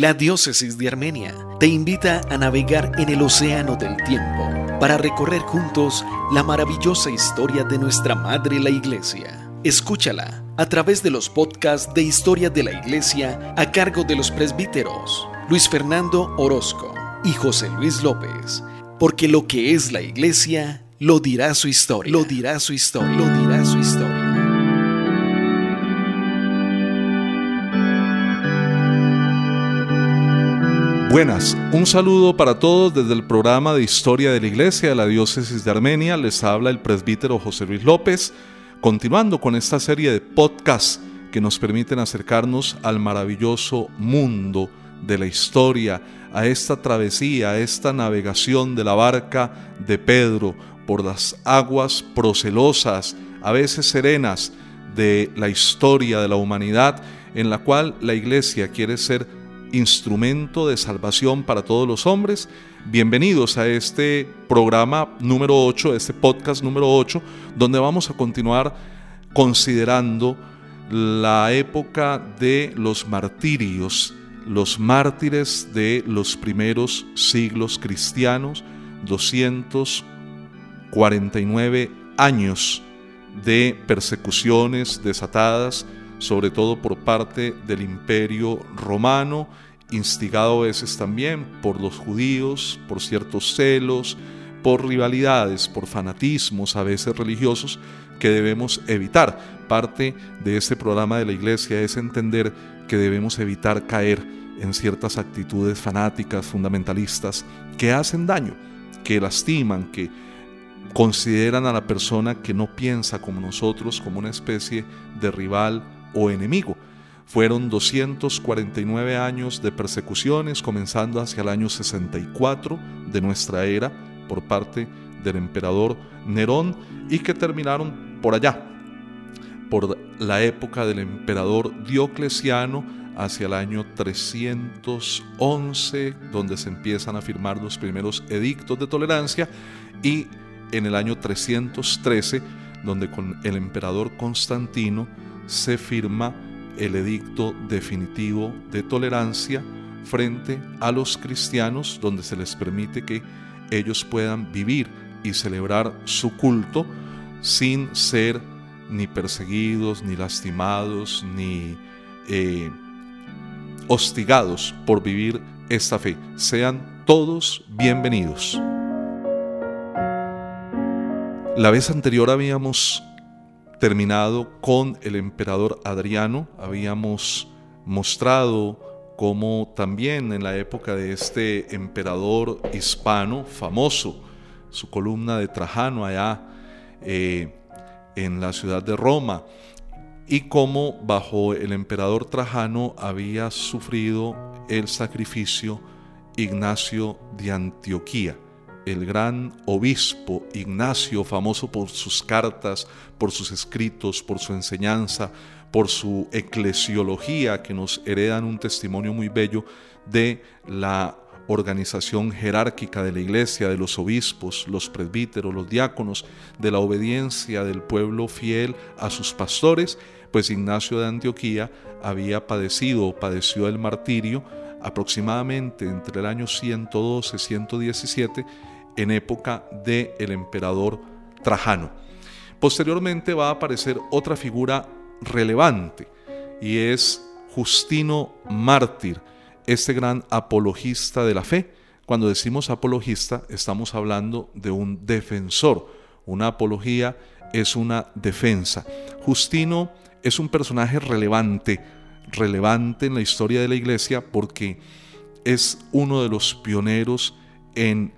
La diócesis de Armenia te invita a navegar en el océano del tiempo para recorrer juntos la maravillosa historia de nuestra Madre la Iglesia. Escúchala a través de los podcasts de Historia de la Iglesia a cargo de los presbíteros Luis Fernando Orozco y José Luis López, porque lo que es la Iglesia lo dirá su historia. Lo dirá su historia. Lo dirá su historia. Buenas, un saludo para todos desde el programa de Historia de la Iglesia de la Diócesis de Armenia. Les habla el presbítero José Luis López, continuando con esta serie de podcasts que nos permiten acercarnos al maravilloso mundo de la historia, a esta travesía, a esta navegación de la barca de Pedro por las aguas procelosas, a veces serenas, de la historia de la humanidad, en la cual la Iglesia quiere ser instrumento de salvación para todos los hombres. Bienvenidos a este programa número 8, este podcast número 8, donde vamos a continuar considerando la época de los martirios, los mártires de los primeros siglos cristianos, 249 años de persecuciones desatadas, sobre todo por parte del imperio romano, instigado a veces también por los judíos, por ciertos celos, por rivalidades, por fanatismos a veces religiosos que debemos evitar. Parte de este programa de la iglesia es entender que debemos evitar caer en ciertas actitudes fanáticas, fundamentalistas, que hacen daño, que lastiman, que consideran a la persona que no piensa como nosotros como una especie de rival o enemigo. Fueron 249 años de persecuciones, comenzando hacia el año 64 de nuestra era por parte del emperador Nerón y que terminaron por allá, por la época del emperador Diocleciano hacia el año 311, donde se empiezan a firmar los primeros edictos de tolerancia, y en el año 313, donde con el emperador Constantino se firma el edicto definitivo de tolerancia frente a los cristianos, donde se les permite que ellos puedan vivir y celebrar su culto sin ser ni perseguidos, ni lastimados, ni eh, hostigados por vivir esta fe. Sean todos bienvenidos. La vez anterior habíamos terminado con el emperador Adriano. Habíamos mostrado cómo también en la época de este emperador hispano famoso, su columna de Trajano allá eh, en la ciudad de Roma, y cómo bajo el emperador Trajano había sufrido el sacrificio Ignacio de Antioquía el gran obispo Ignacio, famoso por sus cartas, por sus escritos, por su enseñanza, por su eclesiología, que nos heredan un testimonio muy bello de la organización jerárquica de la iglesia, de los obispos, los presbíteros, los diáconos, de la obediencia del pueblo fiel a sus pastores, pues Ignacio de Antioquía había padecido padeció el martirio aproximadamente entre el año 112 y 117 en época del el emperador Trajano. Posteriormente va a aparecer otra figura relevante y es Justino Mártir, este gran apologista de la fe. Cuando decimos apologista estamos hablando de un defensor. Una apología es una defensa. Justino es un personaje relevante, relevante en la historia de la iglesia porque es uno de los pioneros en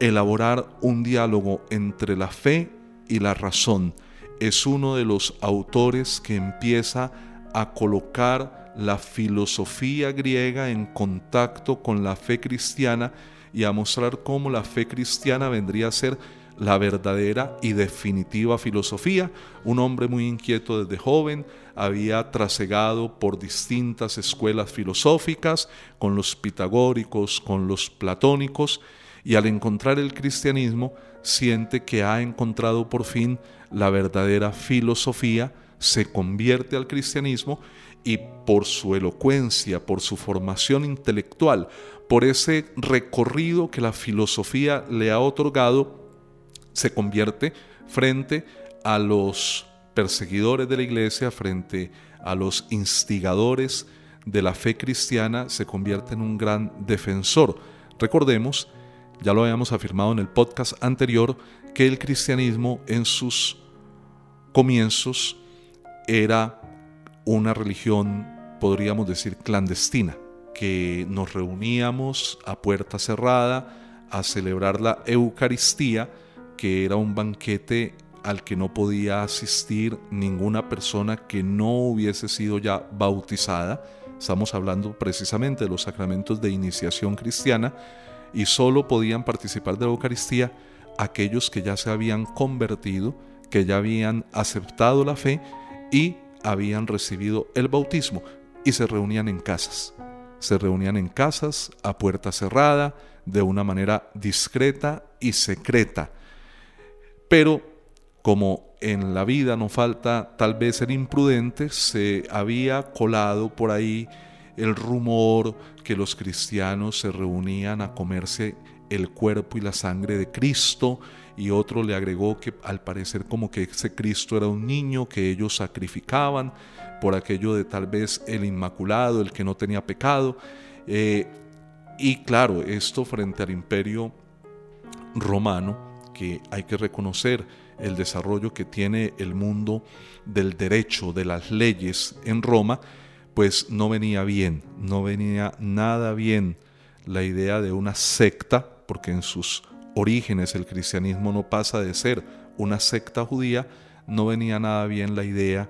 elaborar un diálogo entre la fe y la razón. Es uno de los autores que empieza a colocar la filosofía griega en contacto con la fe cristiana y a mostrar cómo la fe cristiana vendría a ser la verdadera y definitiva filosofía. Un hombre muy inquieto desde joven, había trasegado por distintas escuelas filosóficas, con los pitagóricos, con los platónicos, y al encontrar el cristianismo siente que ha encontrado por fin la verdadera filosofía, se convierte al cristianismo y por su elocuencia, por su formación intelectual, por ese recorrido que la filosofía le ha otorgado, se convierte frente a los perseguidores de la iglesia, frente a los instigadores de la fe cristiana, se convierte en un gran defensor. Recordemos, ya lo habíamos afirmado en el podcast anterior, que el cristianismo en sus comienzos era una religión, podríamos decir, clandestina, que nos reuníamos a puerta cerrada a celebrar la Eucaristía, que era un banquete al que no podía asistir ninguna persona que no hubiese sido ya bautizada. Estamos hablando precisamente de los sacramentos de iniciación cristiana y solo podían participar de la Eucaristía aquellos que ya se habían convertido, que ya habían aceptado la fe y habían recibido el bautismo y se reunían en casas. Se reunían en casas a puerta cerrada, de una manera discreta y secreta. Pero como en la vida no falta tal vez ser imprudente, se había colado por ahí el rumor que los cristianos se reunían a comerse el cuerpo y la sangre de Cristo y otro le agregó que al parecer como que ese Cristo era un niño que ellos sacrificaban por aquello de tal vez el inmaculado, el que no tenía pecado. Eh, y claro, esto frente al imperio romano, que hay que reconocer el desarrollo que tiene el mundo del derecho, de las leyes en Roma, pues no venía bien, no venía nada bien la idea de una secta, porque en sus orígenes el cristianismo no pasa de ser una secta judía, no venía nada bien la idea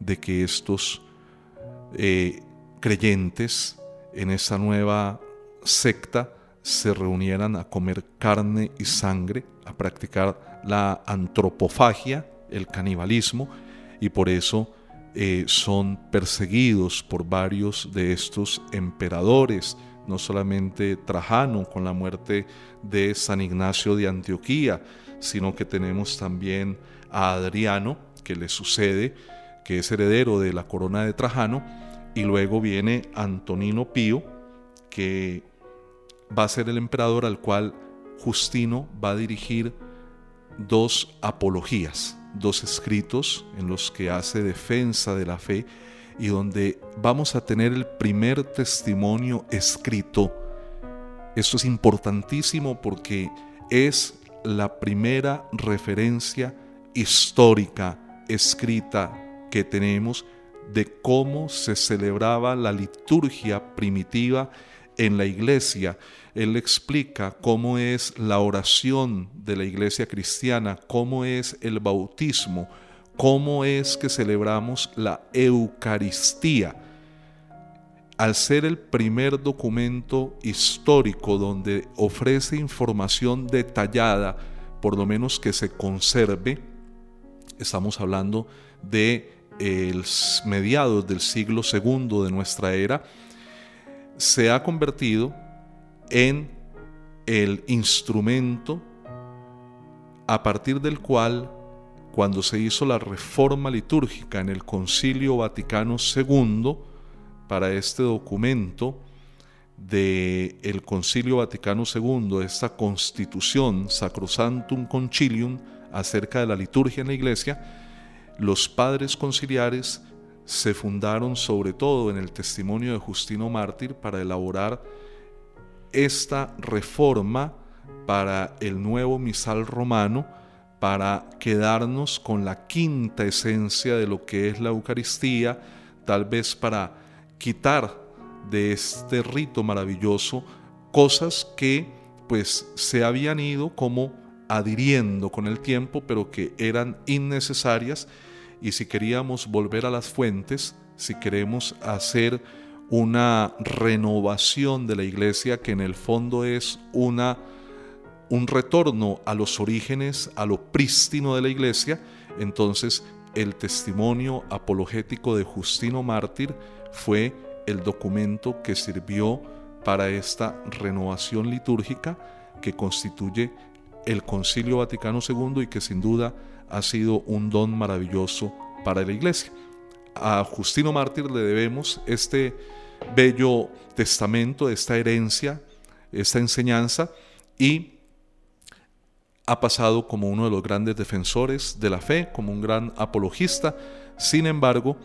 de que estos eh, creyentes en esa nueva secta se reunieran a comer carne y sangre, a practicar la antropofagia, el canibalismo, y por eso eh, son perseguidos por varios de estos emperadores no solamente Trajano con la muerte de San Ignacio de Antioquía, sino que tenemos también a Adriano, que le sucede, que es heredero de la corona de Trajano, y luego viene Antonino Pío, que va a ser el emperador al cual Justino va a dirigir dos apologías, dos escritos en los que hace defensa de la fe y donde vamos a tener el primer testimonio escrito. Esto es importantísimo porque es la primera referencia histórica escrita que tenemos de cómo se celebraba la liturgia primitiva en la iglesia. Él explica cómo es la oración de la iglesia cristiana, cómo es el bautismo, cómo es que celebramos la Eucaristía. Al ser el primer documento histórico donde ofrece información detallada, por lo menos que se conserve, estamos hablando de mediados del siglo II de nuestra era, se ha convertido en el instrumento a partir del cual cuando se hizo la reforma litúrgica en el Concilio Vaticano II, para este documento del el Concilio Vaticano II, esta constitución Sacrosantum Concilium acerca de la liturgia en la iglesia, los padres conciliares se fundaron sobre todo en el testimonio de Justino Mártir para elaborar esta reforma para el nuevo misal romano, para quedarnos con la quinta esencia de lo que es la Eucaristía, tal vez para quitar de este rito maravilloso cosas que pues se habían ido como adhiriendo con el tiempo, pero que eran innecesarias y si queríamos volver a las fuentes, si queremos hacer una renovación de la iglesia que en el fondo es una un retorno a los orígenes, a lo prístino de la iglesia, entonces el testimonio apologético de Justino Mártir fue el documento que sirvió para esta renovación litúrgica que constituye el Concilio Vaticano II y que sin duda ha sido un don maravilloso para la Iglesia. a Justino Mártir le debemos este bello testamento, esta herencia, esta enseñanza y ha pasado como uno de los grandes defensores de la fe, como un gran apologista. Sin embargo,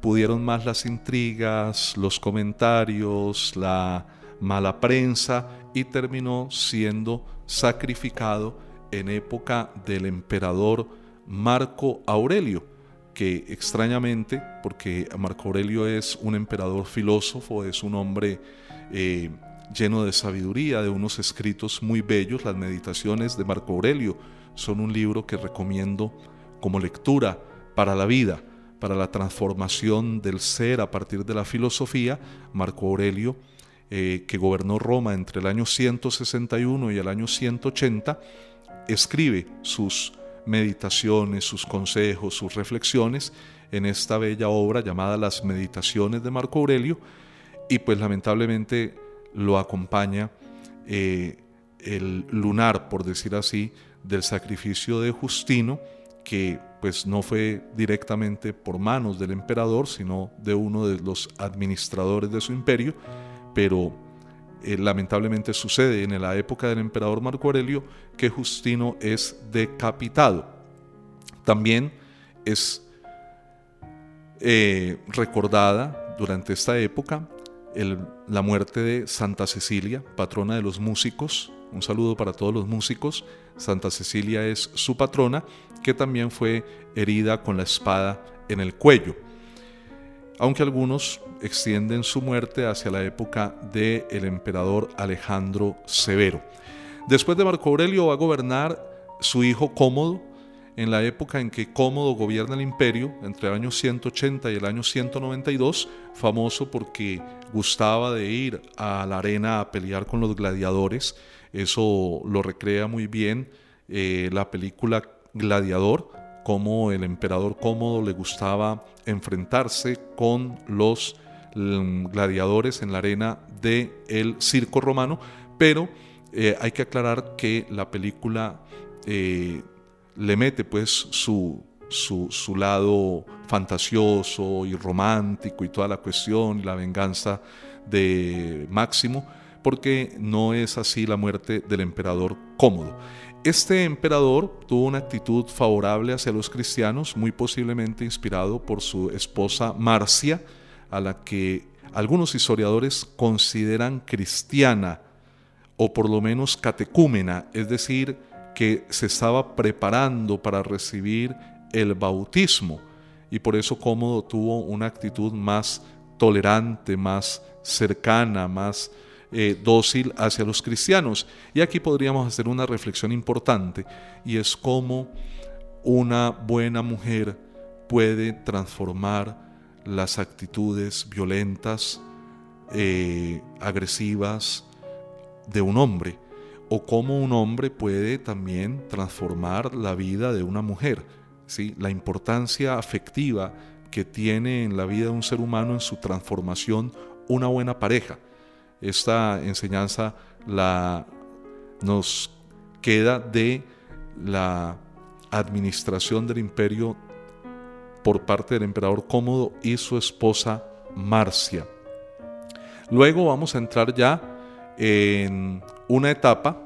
pudieron más las intrigas, los comentarios, la mala prensa y terminó siendo sacrificado en época del emperador Marco Aurelio, que extrañamente, porque Marco Aurelio es un emperador filósofo, es un hombre eh, lleno de sabiduría, de unos escritos muy bellos, las meditaciones de Marco Aurelio son un libro que recomiendo como lectura para la vida, para la transformación del ser a partir de la filosofía. Marco Aurelio, eh, que gobernó Roma entre el año 161 y el año 180, escribe sus meditaciones, sus consejos, sus reflexiones en esta bella obra llamada Las Meditaciones de Marco Aurelio. Y pues lamentablemente lo acompaña eh, el lunar, por decir así, del sacrificio de Justino, que pues no fue directamente por manos del emperador, sino de uno de los administradores de su imperio, pero eh, lamentablemente sucede en la época del emperador Marco Aurelio que Justino es decapitado. También es eh, recordada durante esta época la muerte de Santa Cecilia, patrona de los músicos. Un saludo para todos los músicos. Santa Cecilia es su patrona, que también fue herida con la espada en el cuello. Aunque algunos extienden su muerte hacia la época del el emperador Alejandro Severo. Después de Marco Aurelio va a gobernar su hijo Cómodo, en la época en que Cómodo gobierna el imperio, entre el año 180 y el año 192, famoso porque gustaba de ir a la arena a pelear con los gladiadores, eso lo recrea muy bien eh, la película Gladiador, como el emperador Cómodo le gustaba enfrentarse con los mm, gladiadores en la arena del el circo romano, pero eh, hay que aclarar que la película eh, le mete pues su, su, lado fantasioso y romántico y toda la cuestión y la venganza de Máximo, porque no es así la muerte del emperador cómodo. Este emperador tuvo una actitud favorable hacia los cristianos, muy posiblemente inspirado por su esposa Marcia, a la que algunos historiadores consideran cristiana o por lo menos catecúmena, es decir, que se estaba preparando para recibir el bautismo y por eso Cómodo tuvo una actitud más tolerante, más cercana, más eh, dócil hacia los cristianos. Y aquí podríamos hacer una reflexión importante y es cómo una buena mujer puede transformar las actitudes violentas, eh, agresivas de un hombre o cómo un hombre puede también transformar la vida de una mujer. ¿sí? La importancia afectiva que tiene en la vida de un ser humano en su transformación una buena pareja. Esta enseñanza la, nos queda de la administración del imperio por parte del emperador Cómodo y su esposa Marcia. Luego vamos a entrar ya en una etapa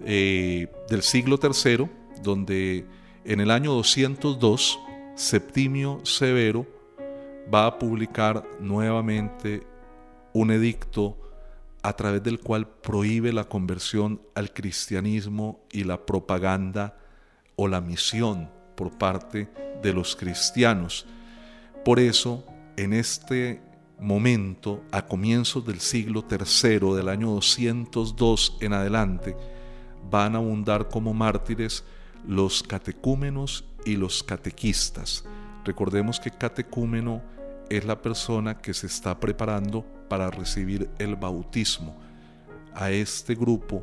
eh, del siglo III, donde en el año 202 Septimio Severo va a publicar nuevamente un edicto a través del cual prohíbe la conversión al cristianismo y la propaganda o la misión por parte de los cristianos. Por eso, en este momento, a comienzos del siglo III, del año 202 en adelante, van a abundar como mártires los catecúmenos y los catequistas. Recordemos que catecúmeno es la persona que se está preparando para recibir el bautismo. A este grupo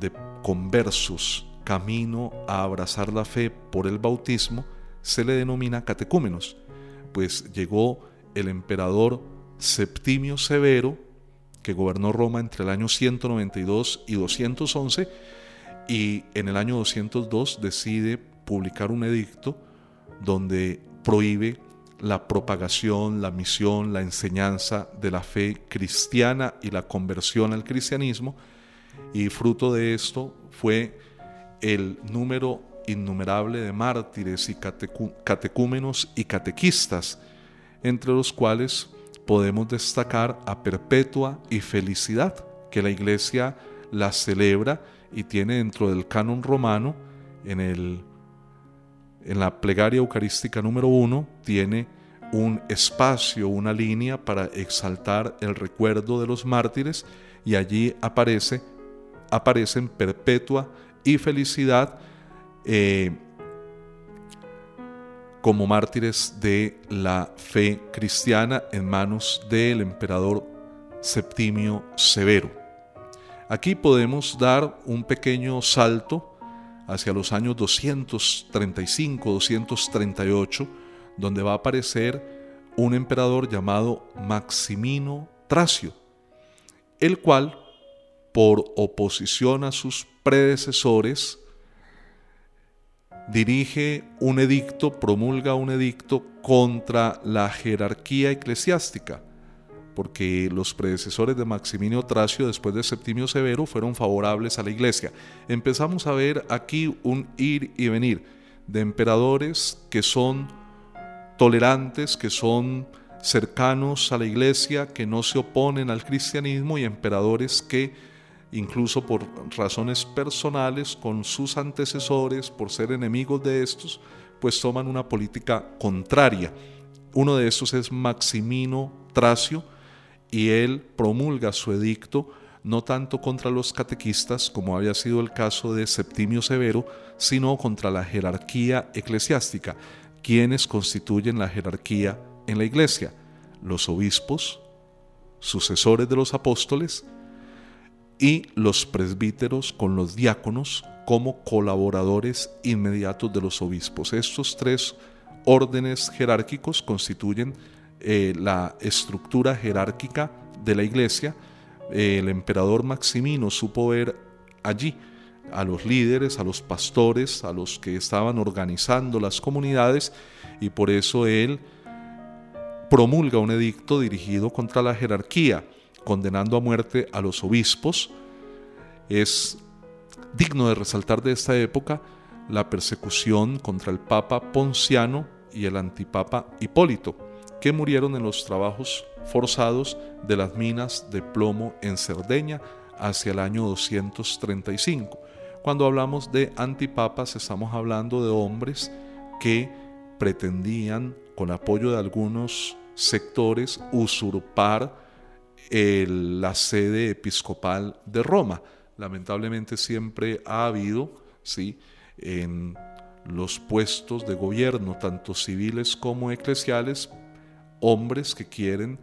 de conversos camino a abrazar la fe por el bautismo se le denomina catecúmenos, pues llegó el emperador Septimio Severo, que gobernó Roma entre el año 192 y 211, y en el año 202 decide publicar un edicto donde prohíbe la propagación, la misión, la enseñanza de la fe cristiana y la conversión al cristianismo. Y fruto de esto fue el número innumerable de mártires y catecúmenos y catequistas, entre los cuales podemos destacar a Perpetua y Felicidad, que la Iglesia la celebra y tiene dentro del canon romano, en, el, en la plegaria eucarística número uno, tiene un espacio, una línea para exaltar el recuerdo de los mártires y allí aparece, aparecen Perpetua y Felicidad eh, como mártires de la fe cristiana en manos del emperador Septimio Severo. Aquí podemos dar un pequeño salto hacia los años 235-238, donde va a aparecer un emperador llamado Maximino Tracio, el cual, por oposición a sus predecesores, dirige un edicto, promulga un edicto contra la jerarquía eclesiástica, porque los predecesores de Maximino Tracio después de Septimio Severo fueron favorables a la iglesia. Empezamos a ver aquí un ir y venir de emperadores que son tolerantes, que son cercanos a la iglesia, que no se oponen al cristianismo y emperadores que incluso por razones personales con sus antecesores, por ser enemigos de estos, pues toman una política contraria. Uno de estos es Maximino Tracio y él promulga su edicto no tanto contra los catequistas, como había sido el caso de Septimio Severo, sino contra la jerarquía eclesiástica. quienes constituyen la jerarquía en la iglesia? Los obispos, sucesores de los apóstoles, y los presbíteros con los diáconos como colaboradores inmediatos de los obispos. Estos tres órdenes jerárquicos constituyen eh, la estructura jerárquica de la iglesia. el emperador Maximino supo ver allí a los líderes, a los pastores, a los que estaban organizando las comunidades y por eso él promulga un edicto dirigido contra la jerarquía condenando a muerte a los obispos. Es digno de resaltar de esta época la persecución contra el Papa Ponciano y el antipapa Hipólito, que murieron en los trabajos forzados de las minas de plomo en Cerdeña hacia el año 235. Cuando hablamos de antipapas estamos hablando de hombres que pretendían, con apoyo de algunos sectores, usurpar la sede episcopal de Roma. Lamentablemente siempre ha habido, ¿sí? en los puestos de gobierno, tanto civiles como eclesiales, hombres que quieren,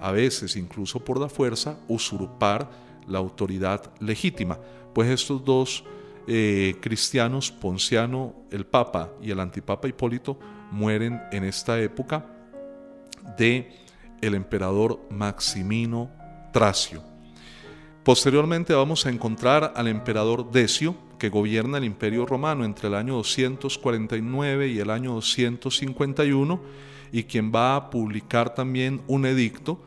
a veces incluso por la fuerza, usurpar la autoridad legítima. Pues estos dos eh, cristianos, Ponciano, el Papa y el antipapa Hipólito, mueren en esta época de el emperador Maximino Tracio. Posteriormente vamos a encontrar al emperador Decio, que gobierna el imperio romano entre el año 249 y el año 251, y quien va a publicar también un edicto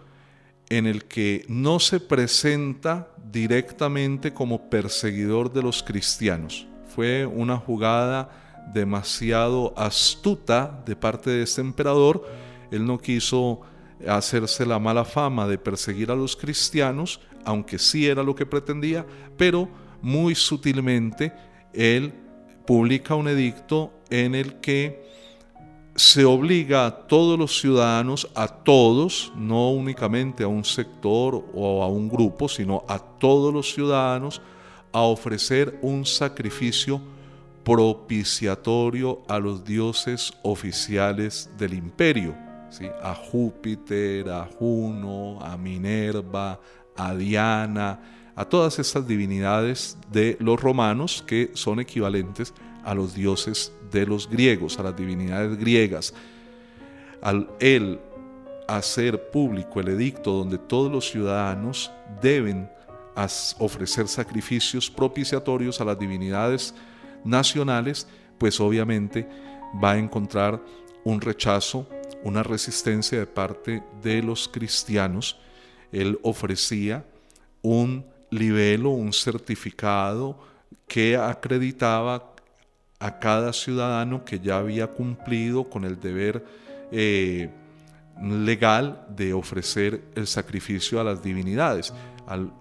en el que no se presenta directamente como perseguidor de los cristianos. Fue una jugada demasiado astuta de parte de este emperador. Él no quiso hacerse la mala fama de perseguir a los cristianos, aunque sí era lo que pretendía, pero muy sutilmente él publica un edicto en el que se obliga a todos los ciudadanos, a todos, no únicamente a un sector o a un grupo, sino a todos los ciudadanos, a ofrecer un sacrificio propiciatorio a los dioses oficiales del imperio a Júpiter, a Juno, a Minerva, a Diana, a todas estas divinidades de los romanos que son equivalentes a los dioses de los griegos, a las divinidades griegas. Al hacer público el edicto donde todos los ciudadanos deben ofrecer sacrificios propiciatorios a las divinidades nacionales, pues obviamente va a encontrar un rechazo una resistencia de parte de los cristianos. Él ofrecía un libelo, un certificado que acreditaba a cada ciudadano que ya había cumplido con el deber eh, legal de ofrecer el sacrificio a las divinidades. Al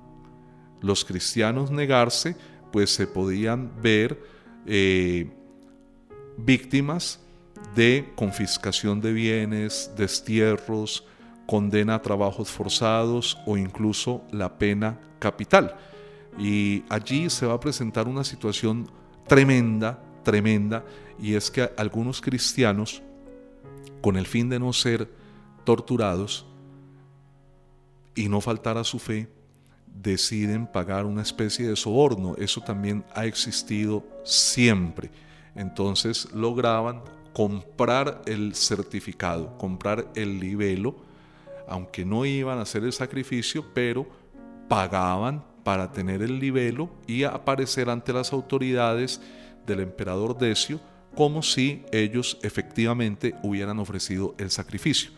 los cristianos negarse, pues se podían ver eh, víctimas de confiscación de bienes, destierros, condena a trabajos forzados o incluso la pena capital. Y allí se va a presentar una situación tremenda, tremenda, y es que algunos cristianos, con el fin de no ser torturados y no faltar a su fe, deciden pagar una especie de soborno. Eso también ha existido siempre. Entonces lograban comprar el certificado, comprar el libelo, aunque no iban a hacer el sacrificio, pero pagaban para tener el libelo y aparecer ante las autoridades del emperador Decio como si ellos efectivamente hubieran ofrecido el sacrificio.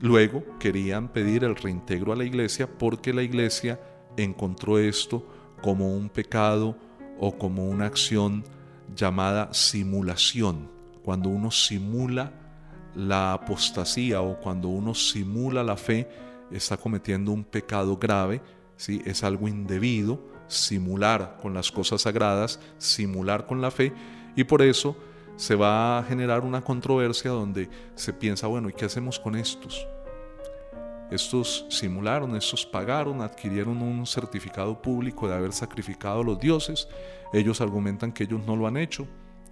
Luego querían pedir el reintegro a la iglesia porque la iglesia encontró esto como un pecado o como una acción llamada simulación. Cuando uno simula la apostasía o cuando uno simula la fe, está cometiendo un pecado grave, ¿sí? es algo indebido, simular con las cosas sagradas, simular con la fe, y por eso se va a generar una controversia donde se piensa, bueno, ¿y qué hacemos con estos? Estos simularon, estos pagaron, adquirieron un certificado público de haber sacrificado a los dioses. Ellos argumentan que ellos no lo han hecho,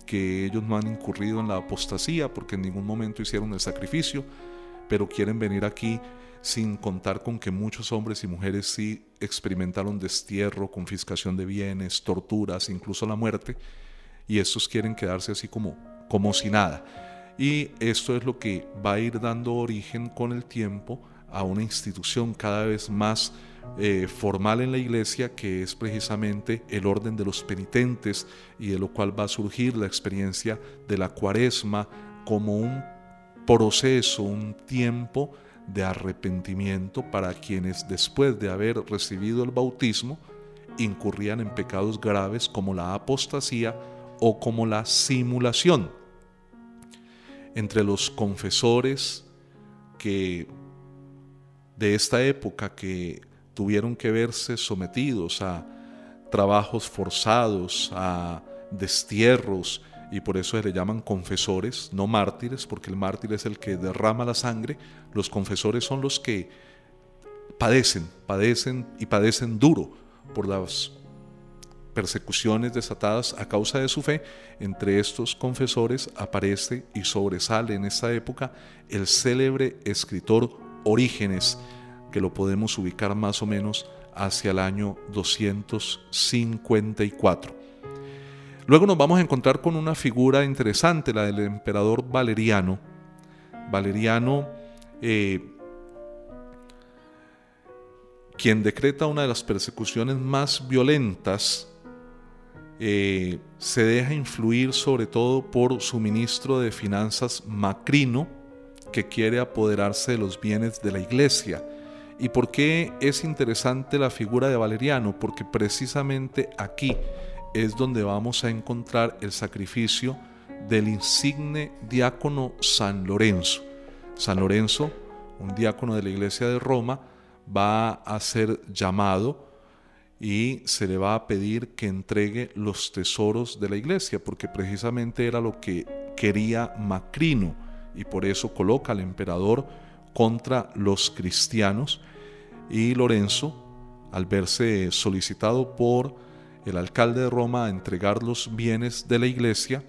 que ellos no han incurrido en la apostasía porque en ningún momento hicieron el sacrificio, pero quieren venir aquí sin contar con que muchos hombres y mujeres sí experimentaron destierro, confiscación de bienes, torturas, incluso la muerte, y estos quieren quedarse así como, como si nada. Y esto es lo que va a ir dando origen con el tiempo a una institución cada vez más eh, formal en la iglesia, que es precisamente el orden de los penitentes y de lo cual va a surgir la experiencia de la cuaresma como un proceso, un tiempo de arrepentimiento para quienes después de haber recibido el bautismo incurrían en pecados graves como la apostasía o como la simulación. Entre los confesores que de esta época que tuvieron que verse sometidos a trabajos forzados, a destierros, y por eso se le llaman confesores, no mártires, porque el mártir es el que derrama la sangre, los confesores son los que padecen, padecen y padecen duro por las persecuciones desatadas a causa de su fe, entre estos confesores aparece y sobresale en esta época el célebre escritor Orígenes, que lo podemos ubicar más o menos hacia el año 254. Luego nos vamos a encontrar con una figura interesante, la del emperador Valeriano. Valeriano, eh, quien decreta una de las persecuciones más violentas, eh, se deja influir sobre todo por su ministro de Finanzas Macrino, que quiere apoderarse de los bienes de la iglesia. ¿Y por qué es interesante la figura de Valeriano? Porque precisamente aquí es donde vamos a encontrar el sacrificio del insigne diácono San Lorenzo. San Lorenzo, un diácono de la iglesia de Roma, va a ser llamado y se le va a pedir que entregue los tesoros de la iglesia, porque precisamente era lo que quería Macrino y por eso coloca al emperador contra los cristianos y Lorenzo, al verse solicitado por el alcalde de Roma a entregar los bienes de la iglesia,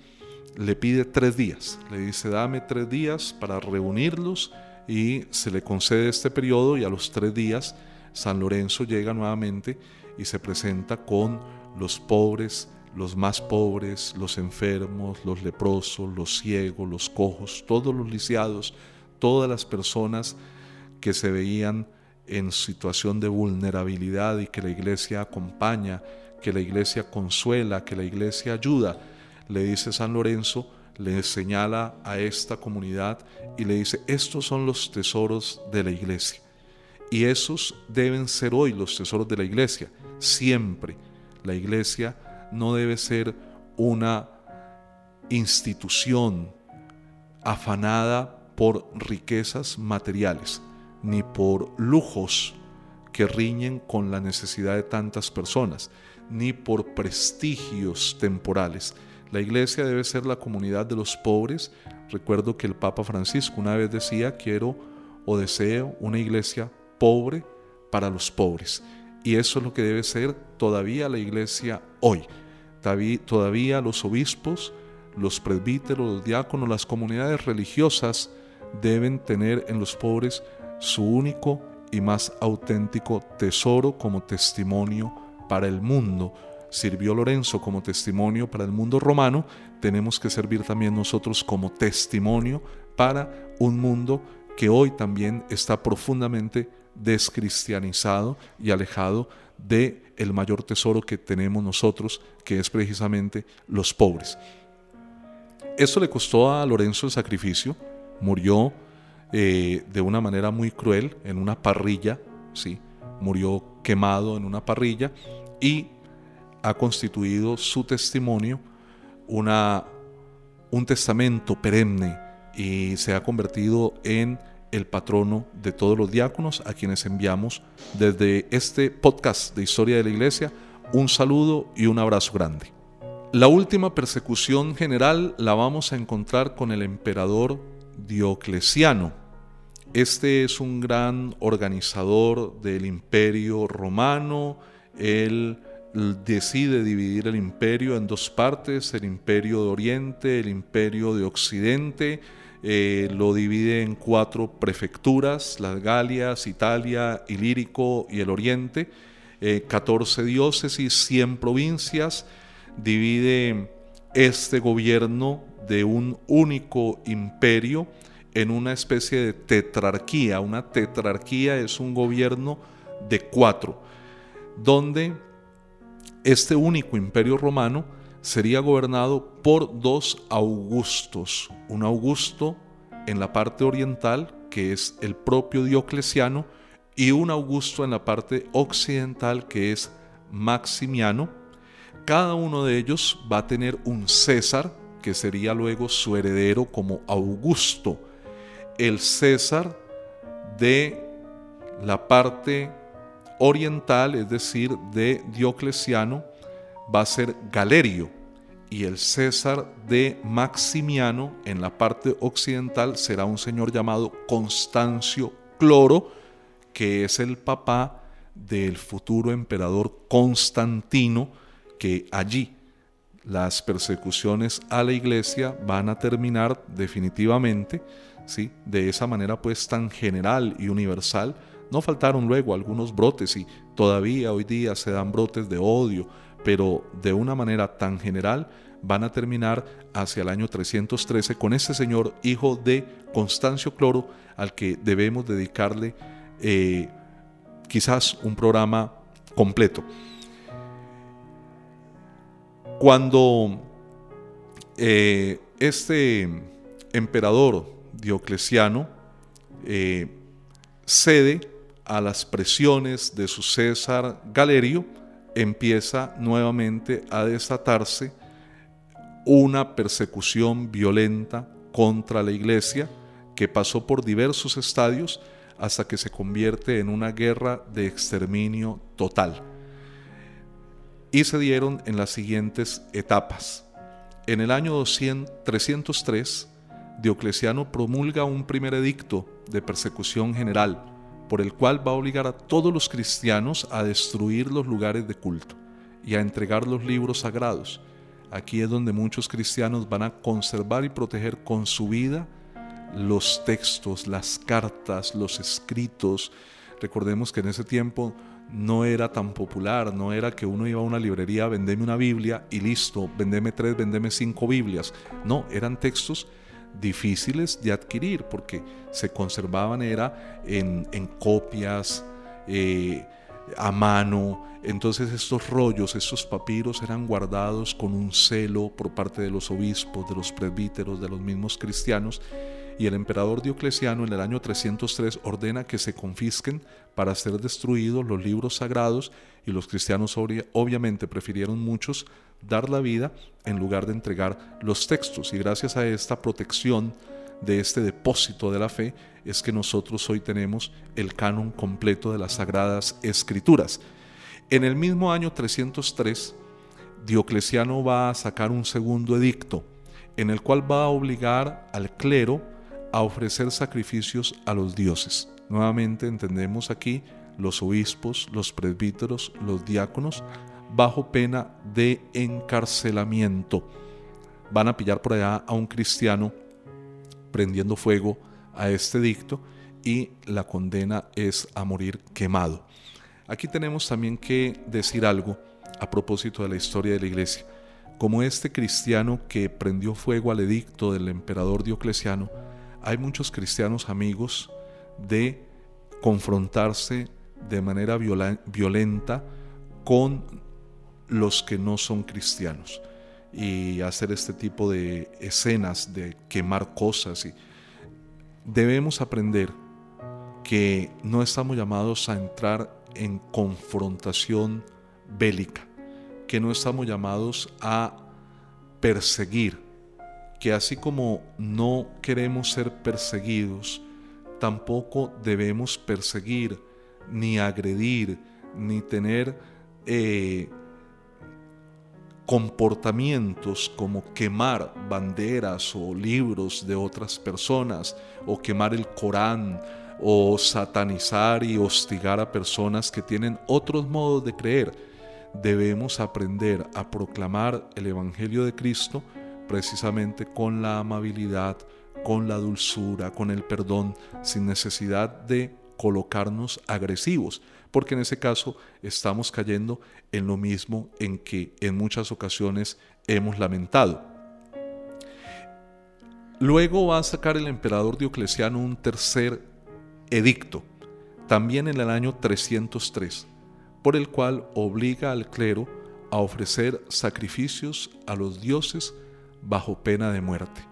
le pide tres días. Le dice, dame tres días para reunirlos y se le concede este periodo y a los tres días San Lorenzo llega nuevamente y se presenta con los pobres los más pobres, los enfermos, los leprosos, los ciegos, los cojos, todos los lisiados, todas las personas que se veían en situación de vulnerabilidad y que la iglesia acompaña, que la iglesia consuela, que la iglesia ayuda. Le dice San Lorenzo, le señala a esta comunidad y le dice, estos son los tesoros de la iglesia. Y esos deben ser hoy los tesoros de la iglesia. Siempre la iglesia no debe ser una institución afanada por riquezas materiales, ni por lujos que riñen con la necesidad de tantas personas, ni por prestigios temporales. La iglesia debe ser la comunidad de los pobres. Recuerdo que el Papa Francisco una vez decía, quiero o deseo una iglesia pobre para los pobres. Y eso es lo que debe ser todavía la iglesia hoy. Todavía los obispos, los presbíteros, los diáconos, las comunidades religiosas deben tener en los pobres su único y más auténtico tesoro como testimonio para el mundo. Sirvió Lorenzo como testimonio para el mundo romano, tenemos que servir también nosotros como testimonio para un mundo que hoy también está profundamente descristianizado y alejado de el mayor tesoro que tenemos nosotros, que es precisamente los pobres. Esto le costó a Lorenzo el sacrificio, murió eh, de una manera muy cruel en una parrilla, ¿sí? murió quemado en una parrilla y ha constituido su testimonio una, un testamento perenne y se ha convertido en el patrono de todos los diáconos a quienes enviamos desde este podcast de Historia de la Iglesia un saludo y un abrazo grande. La última persecución general la vamos a encontrar con el emperador Diocleciano. Este es un gran organizador del imperio romano. Él decide dividir el imperio en dos partes, el imperio de Oriente, el imperio de Occidente. Eh, lo divide en cuatro prefecturas, las Galias, Italia, Ilírico y el Oriente, 14 eh, diócesis, 100 provincias, divide este gobierno de un único imperio en una especie de tetrarquía. Una tetrarquía es un gobierno de cuatro, donde este único imperio romano sería gobernado por dos Augustos. Un Augusto en la parte oriental, que es el propio Diocleciano, y un Augusto en la parte occidental, que es Maximiano. Cada uno de ellos va a tener un César, que sería luego su heredero como Augusto. El César de la parte oriental, es decir, de Diocleciano, va a ser Galerio. Y el César de Maximiano en la parte occidental será un señor llamado Constancio Cloro, que es el papá del futuro emperador Constantino, que allí las persecuciones a la iglesia van a terminar definitivamente, ¿sí? de esa manera pues tan general y universal. No faltaron luego algunos brotes y todavía hoy día se dan brotes de odio, pero de una manera tan general van a terminar hacia el año 313 con este señor hijo de Constancio Cloro al que debemos dedicarle eh, quizás un programa completo. Cuando eh, este emperador Diocleciano eh, cede a las presiones de su César Galerio, empieza nuevamente a desatarse una persecución violenta contra la iglesia que pasó por diversos estadios hasta que se convierte en una guerra de exterminio total. Y se dieron en las siguientes etapas. En el año 303, Diocleciano promulga un primer edicto de persecución general por el cual va a obligar a todos los cristianos a destruir los lugares de culto y a entregar los libros sagrados. Aquí es donde muchos cristianos van a conservar y proteger con su vida los textos, las cartas, los escritos. Recordemos que en ese tiempo no era tan popular, no era que uno iba a una librería, vendeme una Biblia y listo, vendeme tres, vendeme cinco Biblias. No, eran textos difíciles de adquirir porque se conservaban era en, copias, eh, a mano. Entonces estos rollos, estos papiros eran guardados con un celo por parte de los obispos, de los presbíteros, de los mismos cristianos. Y el emperador Diocleciano en el año 303 ordena que se confisquen para ser destruidos los libros sagrados y los cristianos obviamente prefirieron muchos dar la vida en lugar de entregar los textos. Y gracias a esta protección de este depósito de la fe es que nosotros hoy tenemos el canon completo de las sagradas escrituras. En el mismo año 303, Diocleciano va a sacar un segundo edicto en el cual va a obligar al clero a ofrecer sacrificios a los dioses. Nuevamente entendemos aquí los obispos, los presbíteros, los diáconos, bajo pena de encarcelamiento. Van a pillar por allá a un cristiano prendiendo fuego a este dicto y la condena es a morir quemado. Aquí tenemos también que decir algo a propósito de la historia de la iglesia. Como este cristiano que prendió fuego al edicto del emperador Diocleciano, hay muchos cristianos amigos de confrontarse de manera violenta con los que no son cristianos y hacer este tipo de escenas de quemar cosas. Y debemos aprender que no estamos llamados a entrar en confrontación bélica, que no estamos llamados a perseguir, que así como no queremos ser perseguidos, tampoco debemos perseguir, ni agredir, ni tener eh, comportamientos como quemar banderas o libros de otras personas o quemar el Corán o satanizar y hostigar a personas que tienen otros modos de creer. Debemos aprender a proclamar el Evangelio de Cristo precisamente con la amabilidad, con la dulzura, con el perdón, sin necesidad de colocarnos agresivos porque en ese caso estamos cayendo en lo mismo en que en muchas ocasiones hemos lamentado. Luego va a sacar el emperador Diocleciano un tercer edicto, también en el año 303, por el cual obliga al clero a ofrecer sacrificios a los dioses bajo pena de muerte.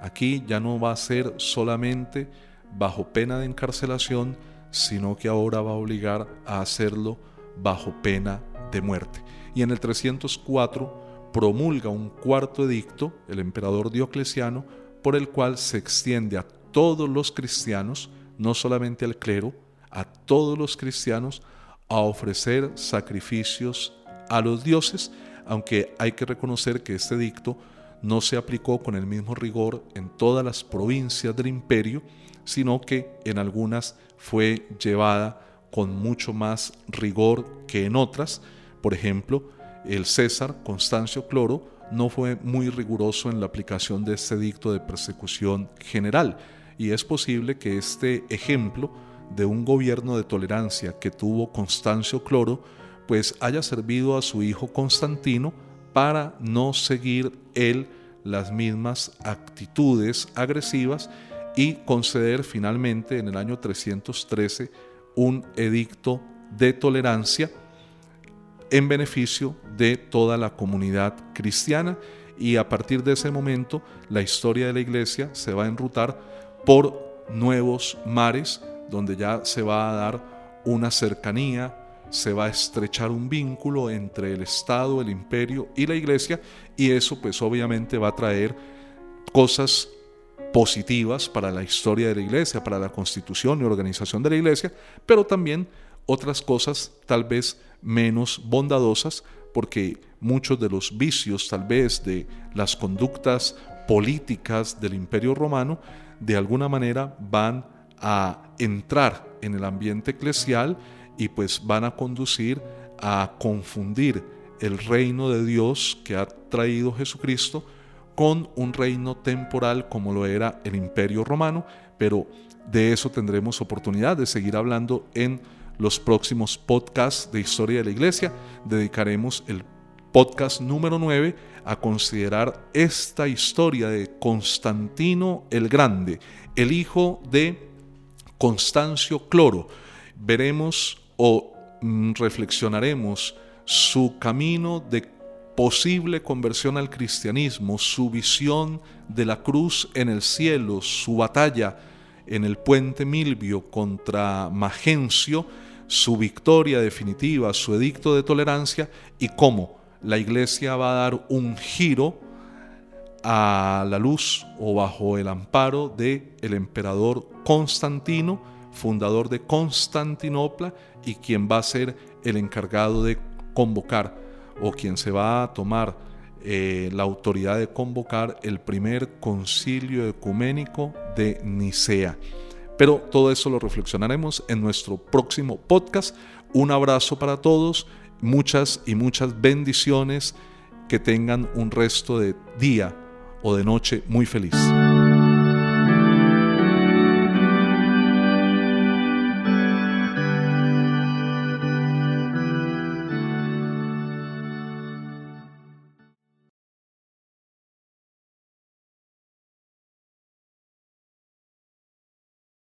Aquí ya no va a ser solamente bajo pena de encarcelación, sino que ahora va a obligar a hacerlo bajo pena de muerte. Y en el 304 promulga un cuarto edicto, el emperador Diocleciano, por el cual se extiende a todos los cristianos, no solamente al clero, a todos los cristianos, a ofrecer sacrificios a los dioses, aunque hay que reconocer que este edicto no se aplicó con el mismo rigor en todas las provincias del imperio, sino que en algunas fue llevada con mucho más rigor que en otras. Por ejemplo, el César Constancio Cloro no fue muy riguroso en la aplicación de este dicto de persecución general y es posible que este ejemplo de un gobierno de tolerancia que tuvo Constancio Cloro pues haya servido a su hijo Constantino para no seguir él las mismas actitudes agresivas y conceder finalmente en el año 313 un edicto de tolerancia en beneficio de toda la comunidad cristiana. Y a partir de ese momento la historia de la iglesia se va a enrutar por nuevos mares donde ya se va a dar una cercanía, se va a estrechar un vínculo entre el Estado, el imperio y la iglesia y eso pues obviamente va a traer cosas positivas para la historia de la iglesia, para la constitución y organización de la iglesia, pero también otras cosas tal vez menos bondadosas, porque muchos de los vicios tal vez de las conductas políticas del imperio romano de alguna manera van a entrar en el ambiente eclesial y pues van a conducir a confundir el reino de Dios que ha traído Jesucristo con un reino temporal como lo era el imperio romano, pero de eso tendremos oportunidad de seguir hablando en los próximos podcasts de historia de la iglesia. Dedicaremos el podcast número 9 a considerar esta historia de Constantino el Grande, el hijo de Constancio Cloro. Veremos o mm, reflexionaremos su camino de posible conversión al cristianismo, su visión de la cruz en el cielo, su batalla en el puente Milvio contra Magencio, su victoria definitiva, su edicto de tolerancia y cómo la iglesia va a dar un giro a la luz o bajo el amparo de el emperador Constantino, fundador de Constantinopla y quien va a ser el encargado de convocar o quien se va a tomar eh, la autoridad de convocar el primer concilio ecuménico de Nicea. Pero todo eso lo reflexionaremos en nuestro próximo podcast. Un abrazo para todos, muchas y muchas bendiciones, que tengan un resto de día o de noche muy feliz.